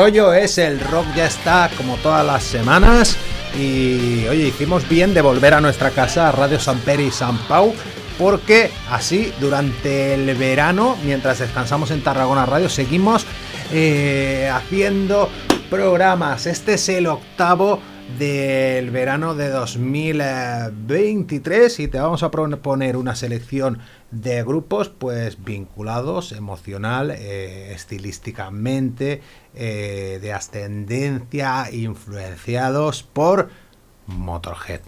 rollo es el rock ya está como todas las semanas y oye, hicimos bien de volver a nuestra casa a Radio San Peri y San Pau porque así durante el verano, mientras descansamos en Tarragona Radio, seguimos eh, haciendo programas. Este es el octavo del verano de 2023 y te vamos a proponer una selección de grupos pues vinculados emocional, eh, estilísticamente, eh, de ascendencia, influenciados por Motorhead.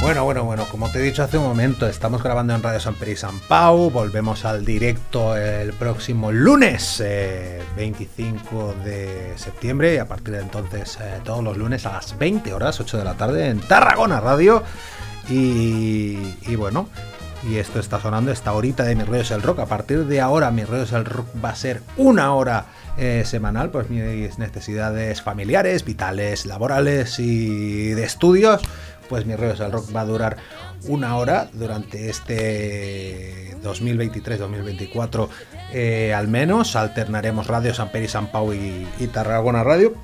Bueno, bueno, bueno, como te he dicho hace un momento, estamos grabando en Radio San Peri San Pau, volvemos al directo el próximo lunes 25 eh, de septiembre y a partir de entonces eh, todos los lunes a las 20 horas, 8 de la tarde en Tarragona Radio y bueno, y esto está sonando esta horita de Mi Rollo es el Rock. A partir de ahora, Mi Rollo es el Rock va a ser una hora eh, semanal, pues mis necesidades familiares, vitales, laborales y de estudios. Pues Mi Rollo es el Rock va a durar una hora durante este 2023-2024 eh, al menos. Alternaremos Radio San Peri, San Pau y, y Tarragona Radio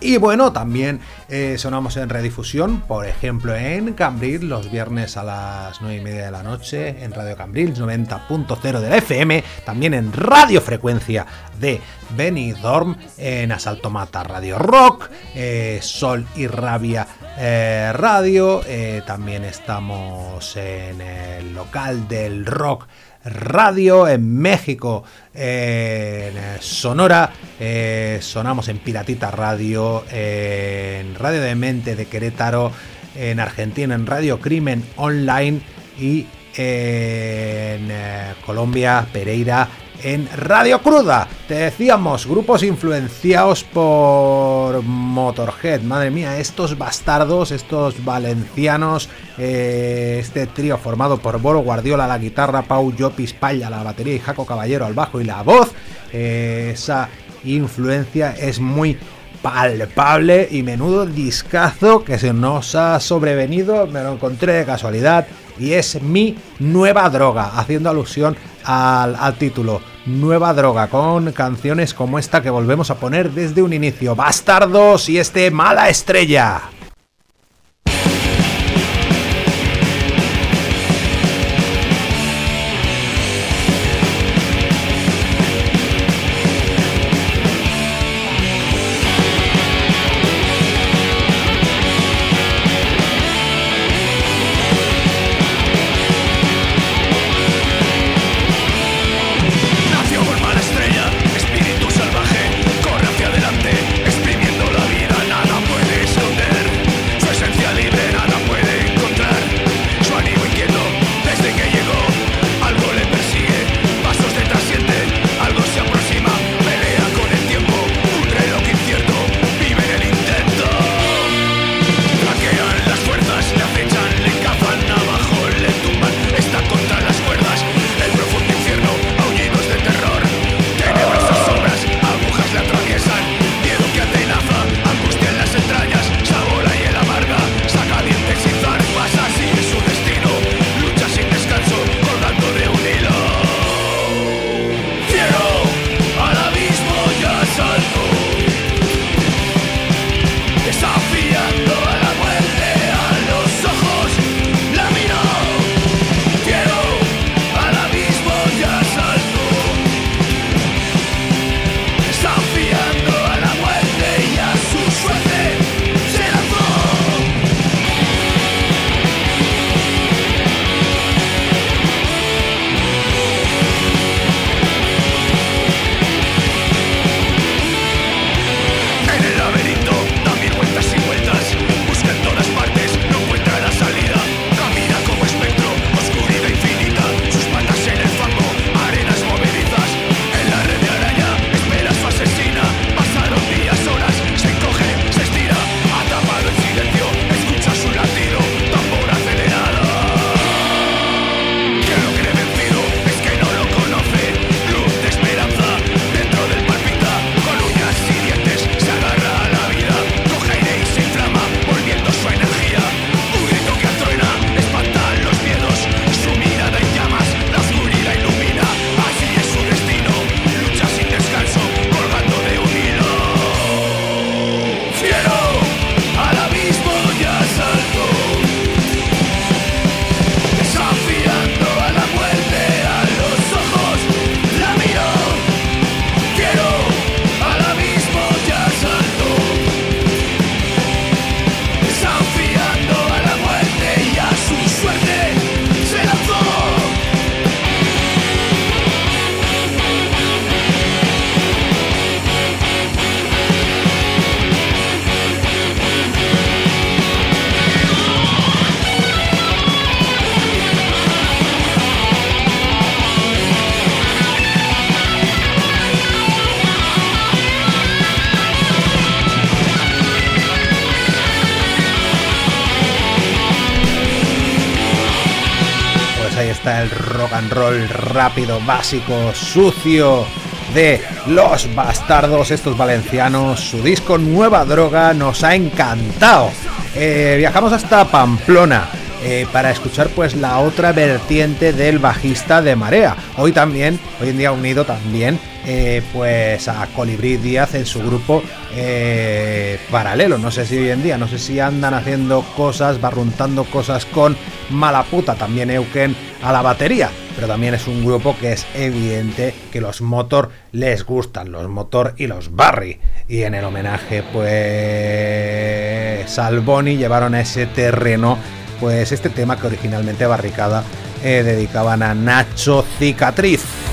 y bueno, también eh, sonamos en redifusión, por ejemplo en Cambril los viernes a las 9 y media de la noche, en Radio Cambril 90.0 de la FM, también en radiofrecuencia de Benidorm, en Asalto Mata Radio Rock, eh, Sol y Rabia eh, Radio, también estamos en el local del rock Radio en México, en Sonora, eh, sonamos en Piratita Radio, en Radio de Mente de Querétaro, en Argentina en Radio Crimen Online y en eh, Colombia, Pereira, en Radio Cruda. Te decíamos, grupos influenciados por Motorhead. Madre mía, estos bastardos, estos valencianos, eh, este trío formado por Boro Guardiola la guitarra, Pau Llopis Palla la batería y Jaco Caballero al bajo y la voz. Eh, esa influencia es muy palpable y menudo discazo que se nos ha sobrevenido, me lo encontré de casualidad y es mi nueva droga, haciendo alusión al, título. Nueva droga, con canciones como esta que volvemos a poner desde un inicio. Bastardos y este mala estrella. And roll rápido, básico, sucio de Los Bastardos, estos valencianos. Su disco Nueva Droga nos ha encantado. Eh, viajamos hasta Pamplona. Eh, para escuchar pues la otra vertiente del bajista de Marea. Hoy también, hoy en día unido también eh, pues a Colibrí Díaz en su grupo paralelo. No sé si hoy en día, no sé si andan haciendo cosas, barruntando cosas con Malaputa, también Euken a la batería pero también es un grupo que es evidente que los Motor les gustan, los Motor y los Barry. Y en el homenaje, pues Salboni llevaron a ese terreno, pues este tema que originalmente Barricada eh, dedicaban a Nacho Cicatriz.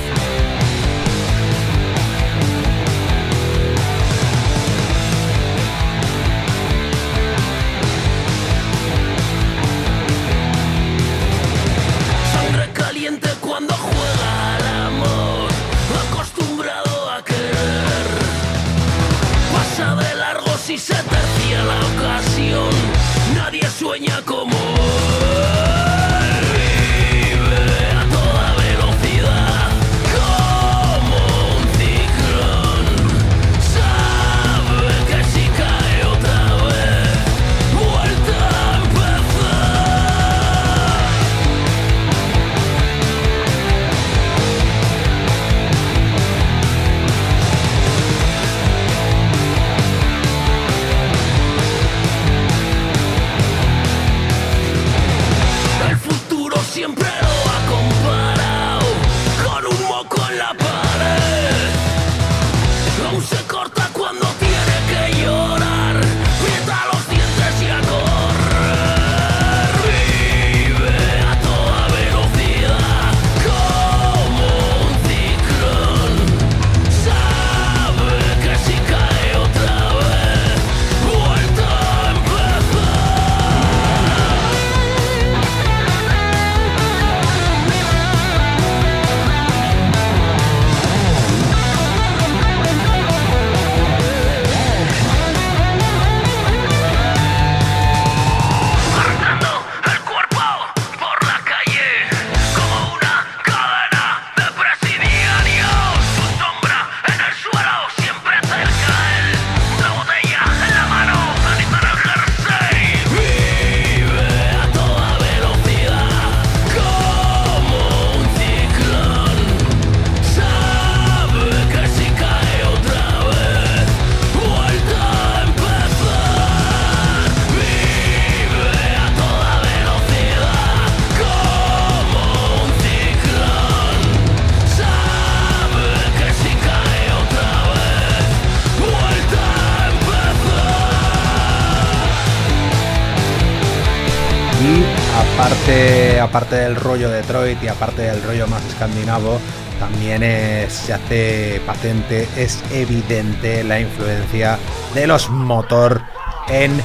Aparte del rollo Detroit y aparte del rollo más escandinavo, también se hace patente, es evidente la influencia de los motor en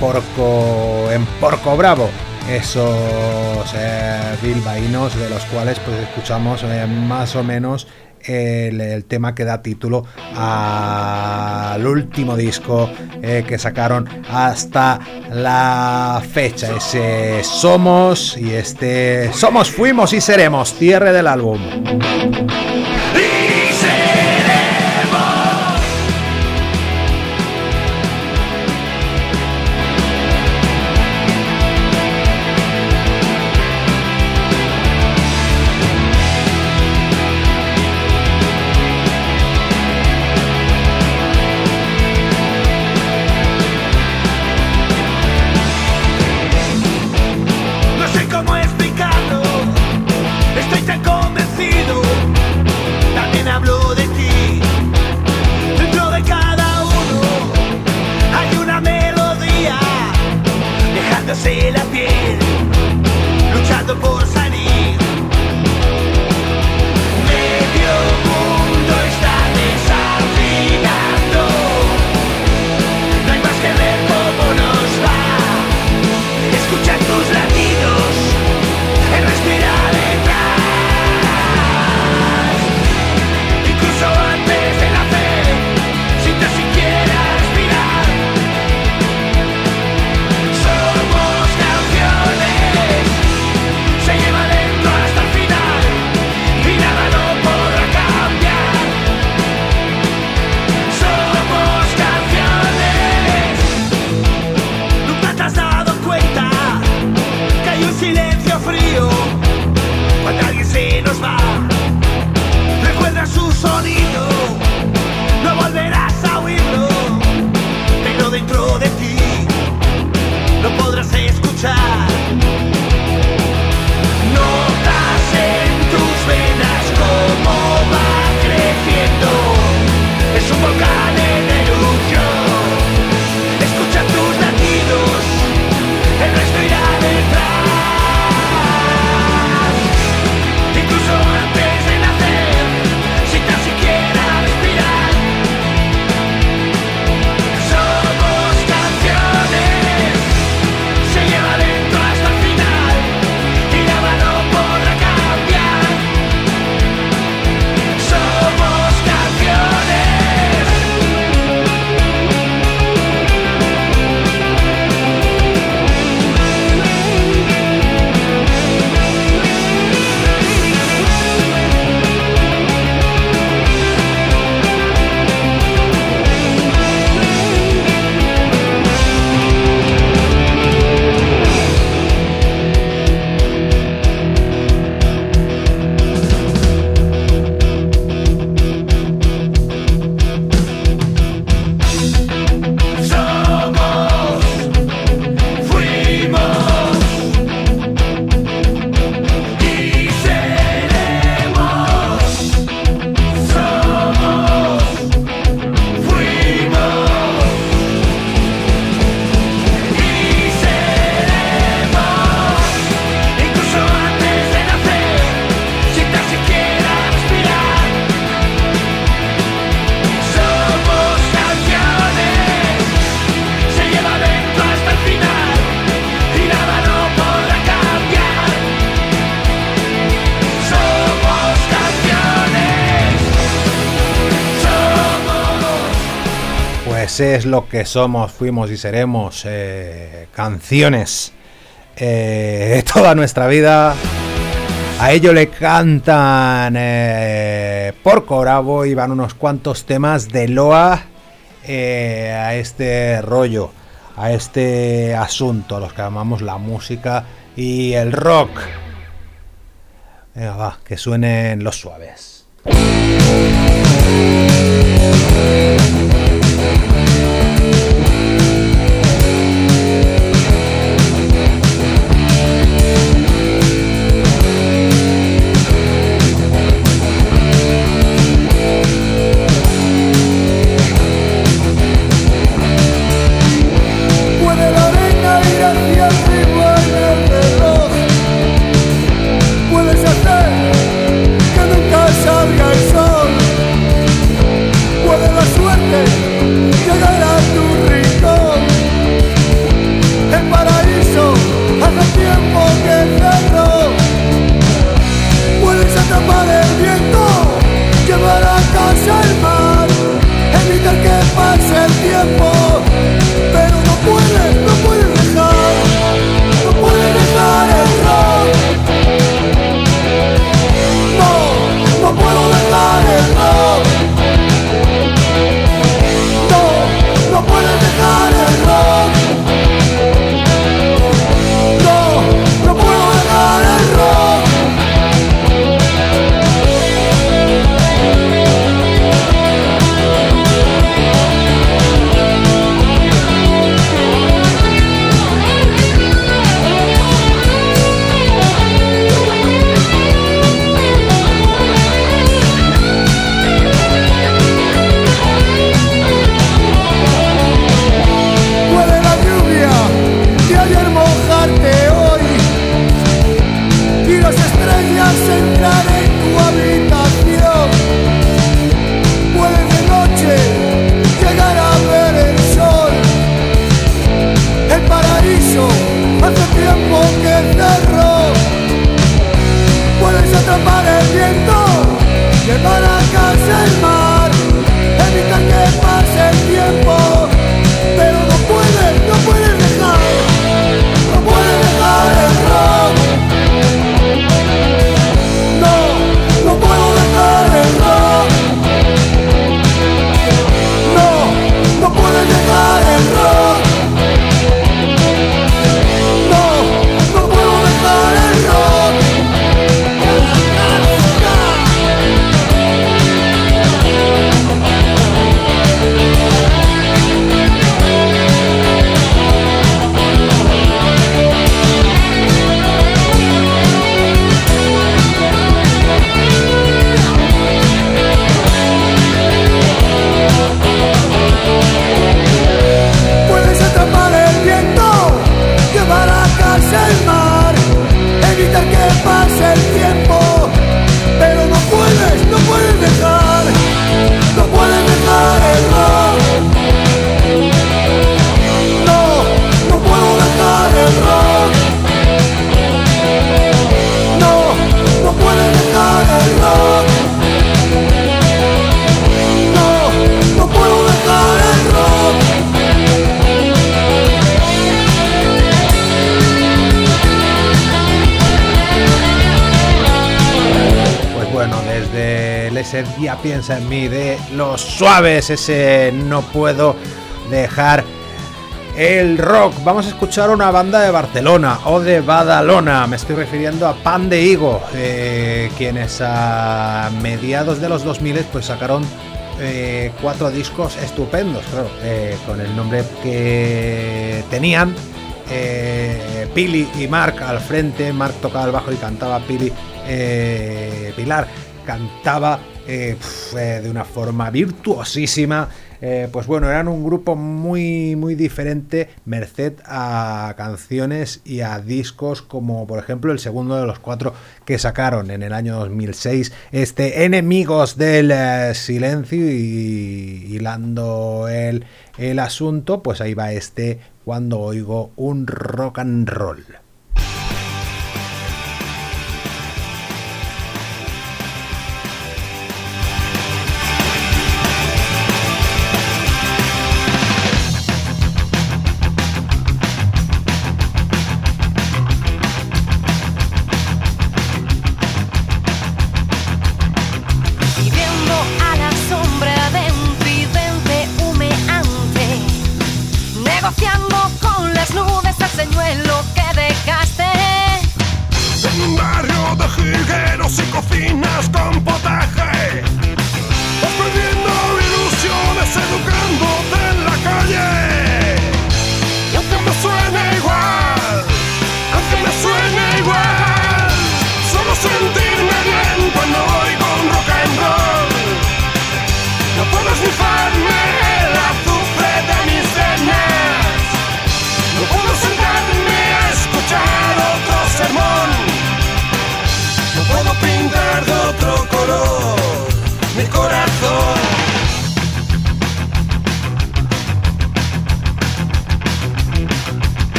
Porco, en Porco Bravo. Esos eh, bilbaínos de los cuales pues escuchamos eh, más o menos el, tema que da título al último disco eh, que sacaron hasta la fecha. Ese Somos y este Somos, Fuimos y Seremos, cierre del álbum. es lo que somos, fuimos y seremos. Eh, canciones eh, toda nuestra vida. A ello le cantan eh, Porco Bravo y van unos cuantos temas de Loa eh, a este rollo, a este asunto, los que llamamos la música y el rock. Venga, va, que suenen los suaves. En mí de los suaves, ese no puedo dejar el rock. Vamos a escuchar una banda de Barcelona o de Badalona. Me estoy refiriendo a Pan de Higo, eh, quienes a mediados de los 2000 pues sacaron eh, cuatro discos estupendos, claro, eh, con el nombre que tenían. Pili y Mark al frente, Mark tocaba el bajo y cantaba Pili, Pilar cantaba eh, eh, de una forma virtuosísima. Eh, pues bueno, eran un grupo muy, muy diferente, merced a canciones y a discos como por ejemplo el segundo de los cuatro que sacaron en el año 2006, este Enemigos del Silencio y hilando el, el asunto, pues ahí va este cuando oigo un rock and roll.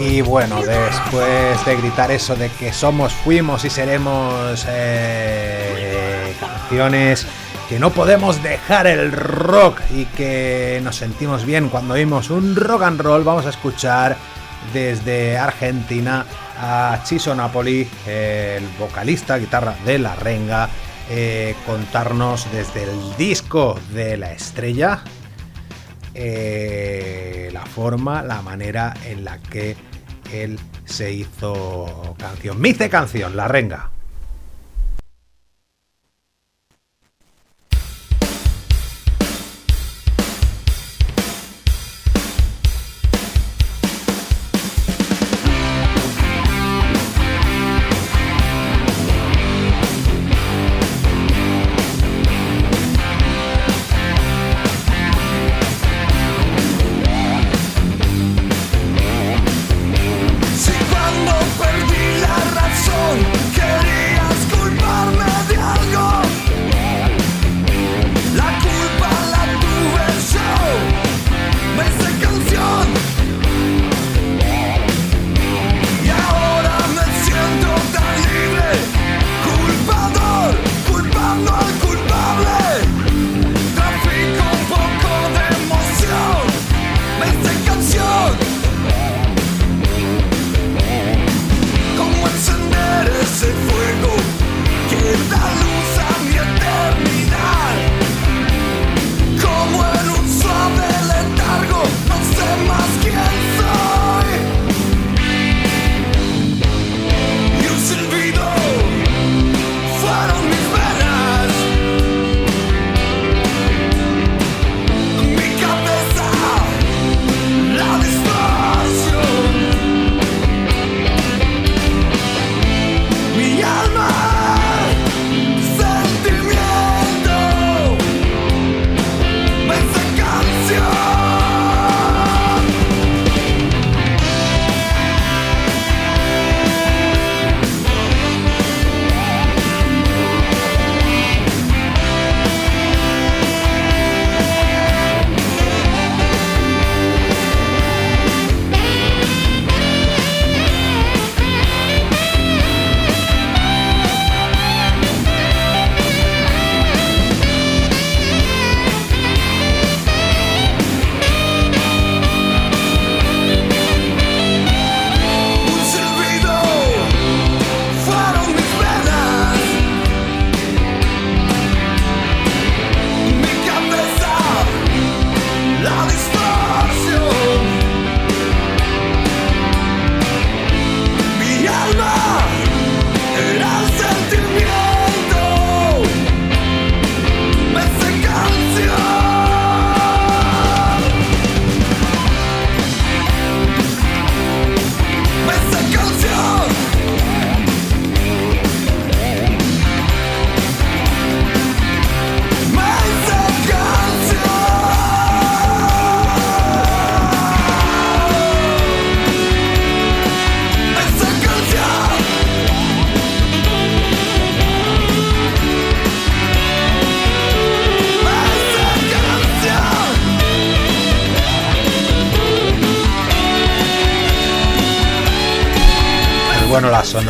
Y bueno, después de gritar eso de que somos, fuimos y seremos eh, canciones que no podemos dejar el rock y que nos sentimos bien cuando oímos un rock and roll, vamos a escuchar desde Argentina a Chiso Napoli, el vocalista, guitarra de La Renga, eh, contarnos desde el disco de la estrella eh, la forma, la manera en la que él se hizo canción. Me canción, La Renga.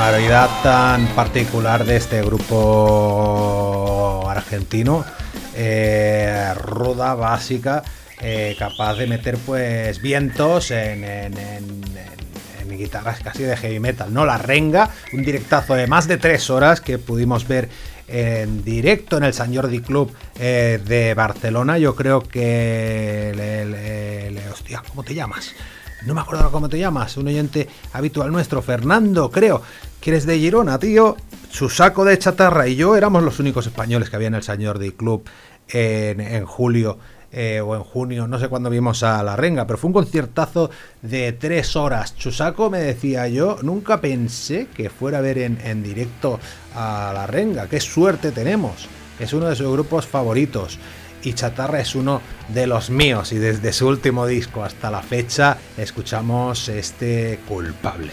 Sonoridad tan particular de este grupo argentino, eh, ruda, básica, eh, capaz de meter pues vientos en, guitarras casi de heavy metal, ¿no? La Renga, un directazo de más de tres horas que pudimos ver en directo en el San Jordi Club eh, de Barcelona. Yo creo que... le- hostia, ¿cómo te llamas? No me acuerdo cómo te llamas, un oyente habitual nuestro, Fernando, creo, que eres de Girona, tío. Su saco de chatarra y yo éramos los únicos españoles que había en el San Jordi Club en, en julio eh, o en junio, no sé cuándo vimos a La Renga, pero fue un conciertazo de tres horas. Chusaco me decía yo, nunca pensé que fuera a ver en, en directo a La Renga, qué suerte tenemos, es uno de sus grupos favoritos. Y Chatarra es uno de los míos y desde su último disco hasta la fecha escuchamos este culpable.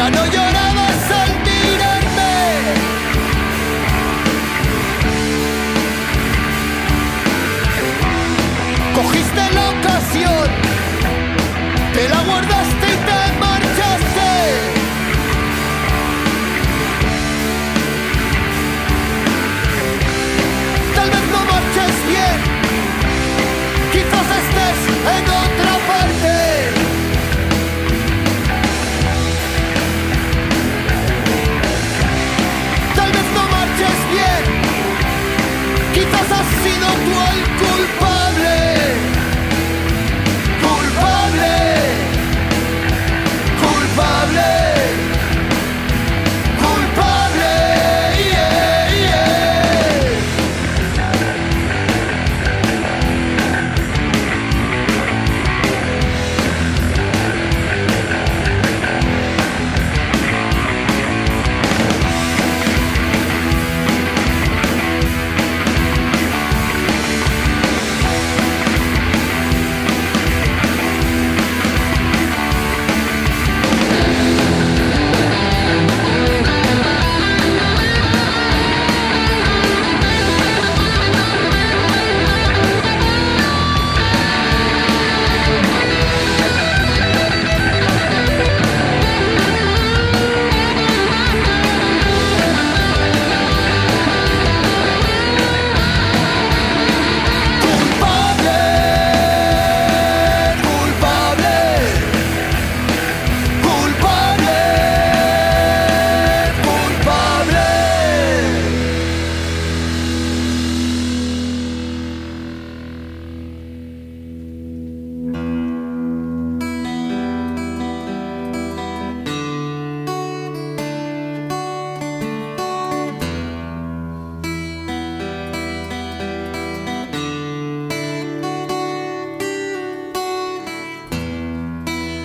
Ya no llorabas al mirarme. Cogiste la ocasión. Te la guardaste sido tú el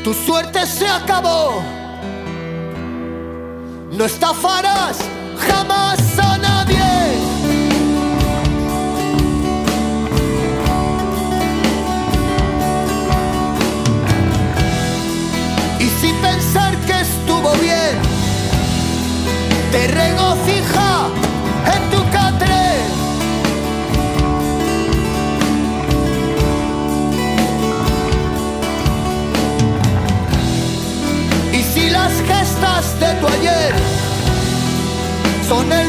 Tu suerte se acabó. No estafarás son el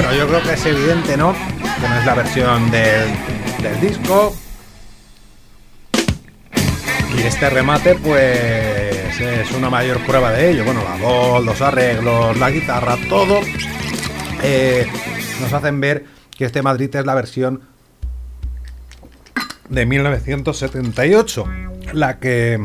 Bueno, yo creo que es evidente, ¿no? Que no es la versión del, del disco. Y este remate, pues, es una mayor prueba de ello. Bueno, la voz, los arreglos, la guitarra, todo eh, nos hacen ver que este Madrid es la versión de 1978, la que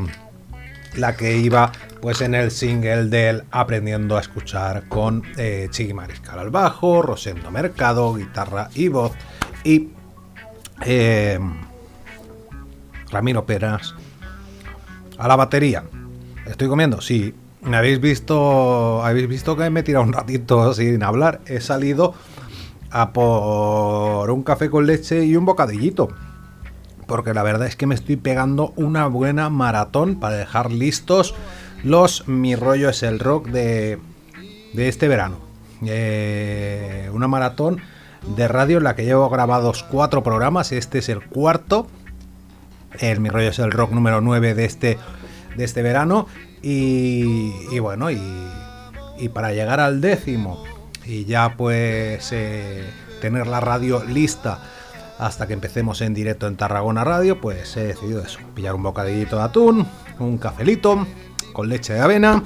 la que iba pues en el single del Aprendiendo a escuchar con eh, Chiqui Mariscal al bajo, Rosendo Mercado, guitarra y voz y eh, Ramiro Peras a la batería. ¿Estoy comiendo? Sí. ¿Me habéis visto? ¿Habéis visto que me he tirado un ratito sin hablar? He salido a por un café con leche y un bocadillito. Porque la verdad es que me estoy pegando una buena maratón para dejar listos los Mi rollo es el rock de, de este verano. Eh, una maratón de radio en la que llevo grabados cuatro programas. Este es el cuarto. El Mi rollo es el rock número 9 de este, de este verano. Y, bueno, y, y, para llegar al décimo y ya pues eh, tener la radio lista hasta que empecemos en directo en Tarragona Radio, pues he decidido eso, pillar un bocadillito de atún, un cafelito con leche de avena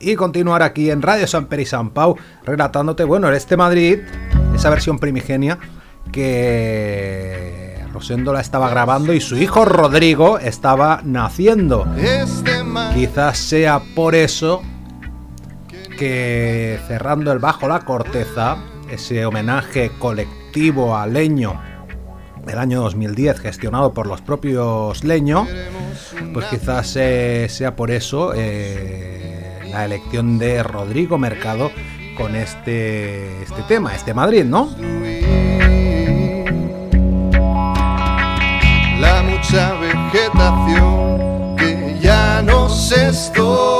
y continuar aquí en Radio San Peri San Pau relatándote, bueno, este Madrid, esa versión primigenia que Rosendo la estaba grabando y su hijo Rodrigo estaba naciendo. Quizás sea por eso que cerrando el bajo la corteza, ese homenaje colectivo a Leño del año 2010 gestionado por los propios Leño, pues quizás eh, sea por eso eh, la elección de Rodrigo Mercado con este, este tema, este Madrid, ¿no? La mucha vegetación que ya nos estorba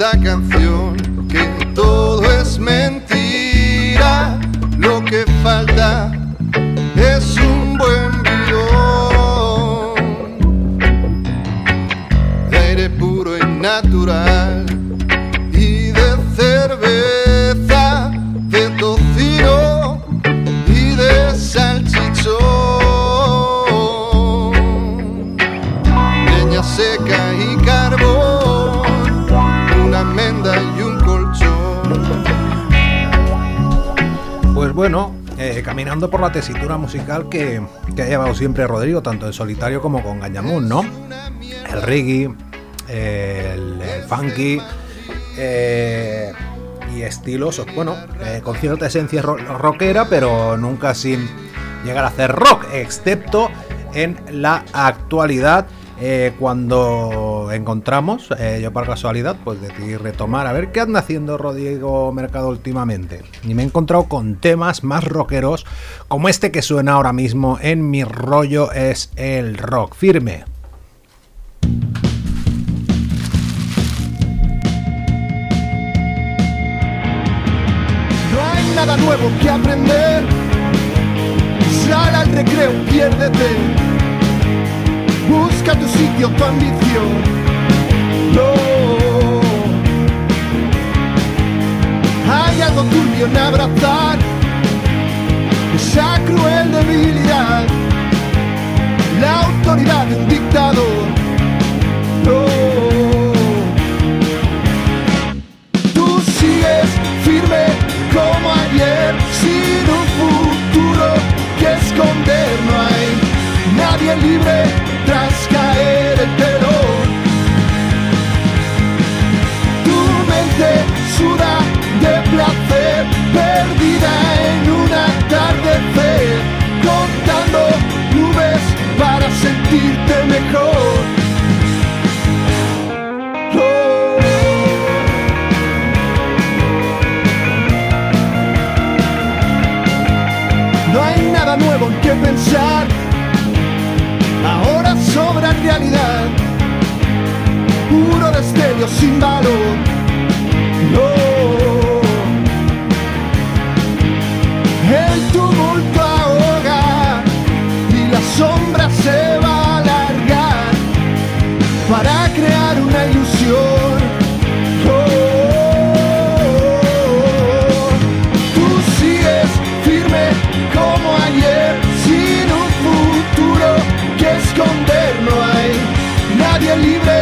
caso a bueno, eh, caminando por la tesitura musical que, que ha llevado siempre Rodrigo, tanto en solitario como con Gañamún, ¿no? El reggae, el, funky eh, y estilos, bueno, eh, con cierta esencia ro- rockera, pero nunca sin llegar a hacer rock, excepto en la actualidad. Eh, cuando encontramos, eh, yo por casualidad, pues decidí retomar a ver qué anda haciendo Rodrigo Mercado últimamente. Y me he encontrado con temas más rockeros, como este que suena ahora mismo en mi rollo es el rock firme. No hay nada nuevo que aprender. Sal al recreo, piérdete. Busca tu sitio, tu ambición. No. Hay algo turbio en abrazar esa cruel debilidad. La autoridad de un dictador. No. Tú sigues firme como ayer, sin un futuro que esconder. No hay nadie libre tras tu mente suda de placer, perdida en una atardecer, contando nubes para sentirte mejor. No hay nada nuevo en qué pensar. Ahora realidad. Puro destello sin valor. No. El tumulto libre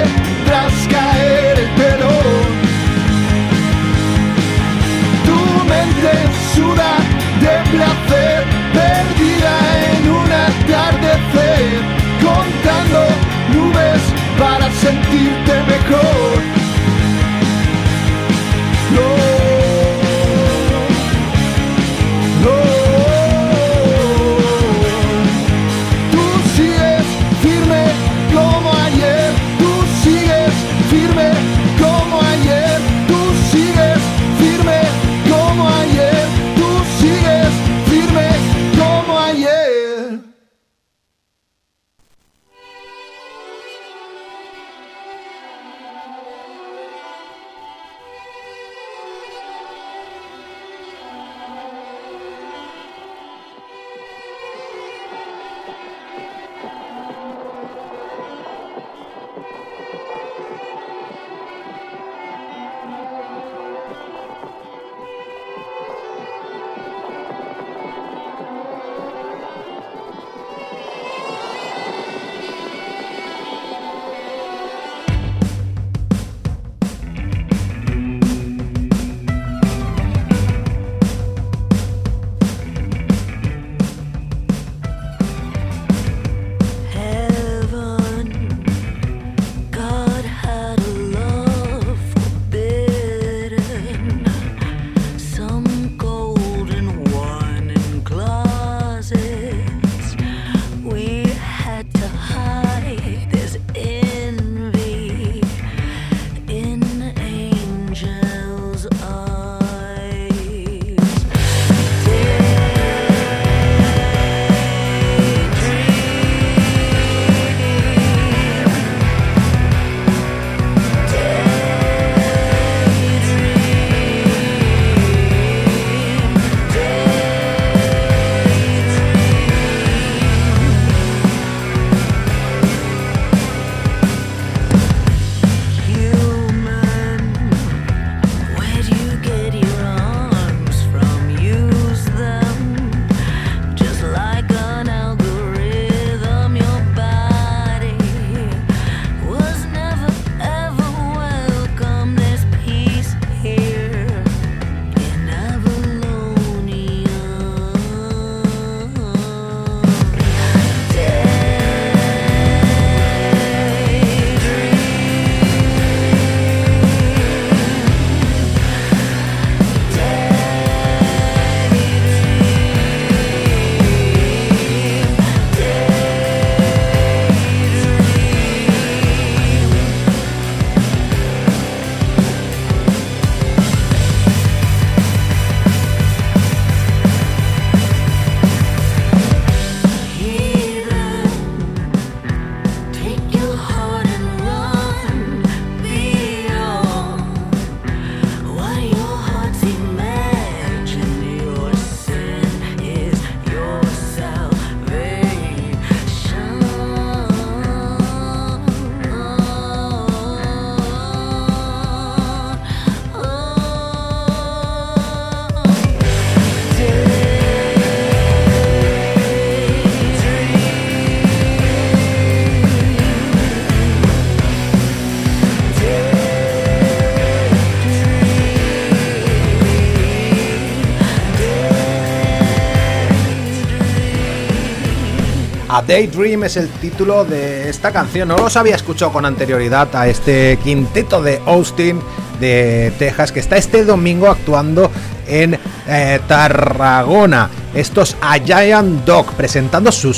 Daydream es el título de esta canción. No los había escuchado con anterioridad a este quinteto de Austin de Texas que está este domingo actuando en eh, Tarragona. Estos a Giant Dog presentando su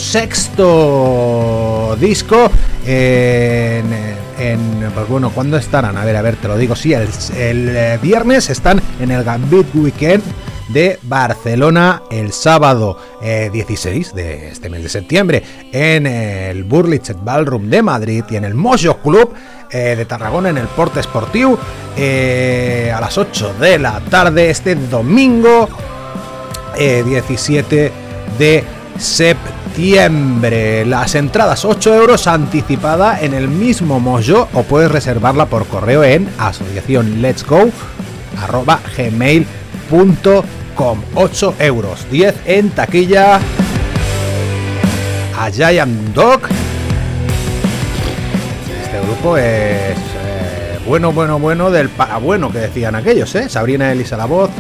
sexto disco. En, en- pues bueno, ¿cuándo estarán? A ver, a ver, te lo digo. Sí, el, el, eh, viernes están en el Gambit Weekend de Barcelona el sábado eh, 16 de este mes de septiembre en el Burlitz Ballroom de Madrid y en el Mojo Club eh, de Tarragona en el Porte eh, a las 8 de la tarde este domingo eh, 17 de septiembre. Las entradas 8 euros anticipada en el mismo Mojo o puedes reservarla por correo en asociación 8 euros. 10 en taquilla. A Giant Dog este grupo es eh, bueno, bueno, bueno del para bueno que decían aquellos, ¿eh? Sabrina Ellis a la voz,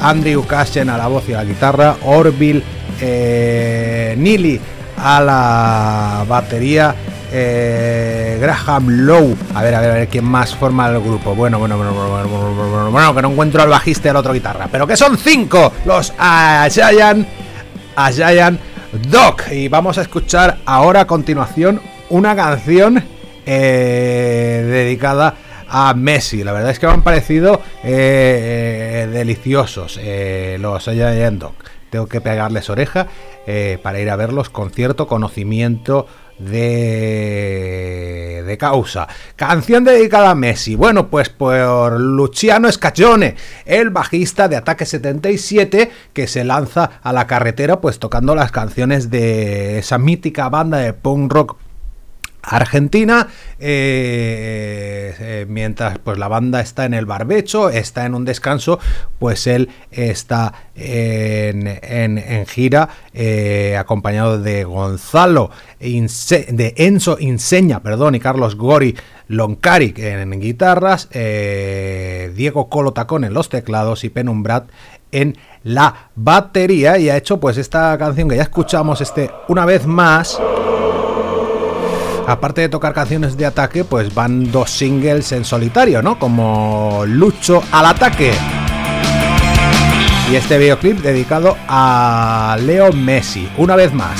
Andrew Cashen a la voz y a la guitarra, Orville eh, Neely a la batería, eh, Graham Lowe, a ver, a ver, a ver quién más forma el grupo. Bueno, bueno, bueno, bueno, bueno, bueno, bueno, que no encuentro al bajista y al otro guitarra, pero que son cinco los Giant, Giant Dog. Y vamos a escuchar ahora a continuación una canción eh, dedicada a Messi. La verdad es que me han parecido eh, eh, deliciosos eh, los Giant Dog. Tengo que pegarles oreja eh, para ir a verlos con cierto conocimiento de, de causa. Canción dedicada a Messi. Bueno, pues por Luciano Scaccione, el bajista de Ataque 77, que se lanza a la carretera pues tocando las canciones de esa mítica banda de punk rock Argentina, eh, eh, mientras pues la banda está en el barbecho, está en un descanso, pues él está en, en- en gira eh, acompañado de Gonzalo, de Enzo Inseña, perdón, y Carlos Gori Loncari en guitarras, Diego Colo Tacón en los teclados y Penumbrat en la batería. Y ha hecho pues esta canción que ya escuchamos este una vez más aparte de tocar canciones de ataque, pues van dos singles en solitario, ¿no? Como Lucho al ataque. Y este videoclip dedicado a Leo Messi, una vez más.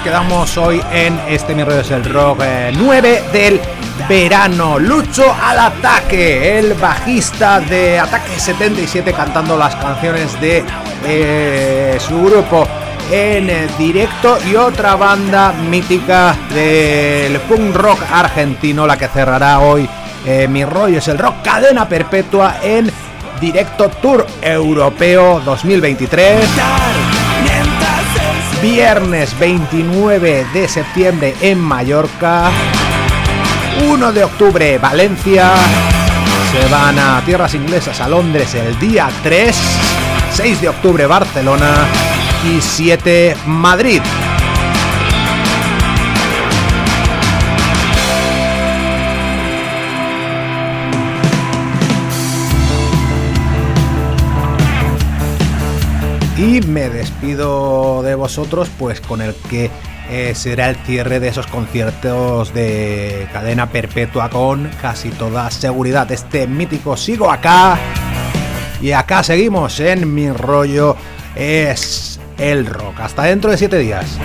Últimas fechas que damos hoy en este Mi Rollo es el Rock eh, 9 del verano. Lucho al ataque, el bajista de Ataque 77 cantando las canciones de eh, su grupo en directo y otra banda mítica del punk rock argentino, la que cerrará hoy eh, Mi Rollo es el Rock Cadena Perpetua en directo Tour Europeo 2023. Viernes 29 de septiembre en Mallorca, 1 de octubre Valencia, se van a tierras inglesas a Londres el día 3, 6 de octubre Barcelona. Y 7 Madrid. Y me despido de vosotros pues con el que eh, será el cierre de esos conciertos de cadena perpetua con casi toda seguridad. Este mítico sigo acá y acá seguimos en mi rollo es el rock. Hasta dentro de siete días.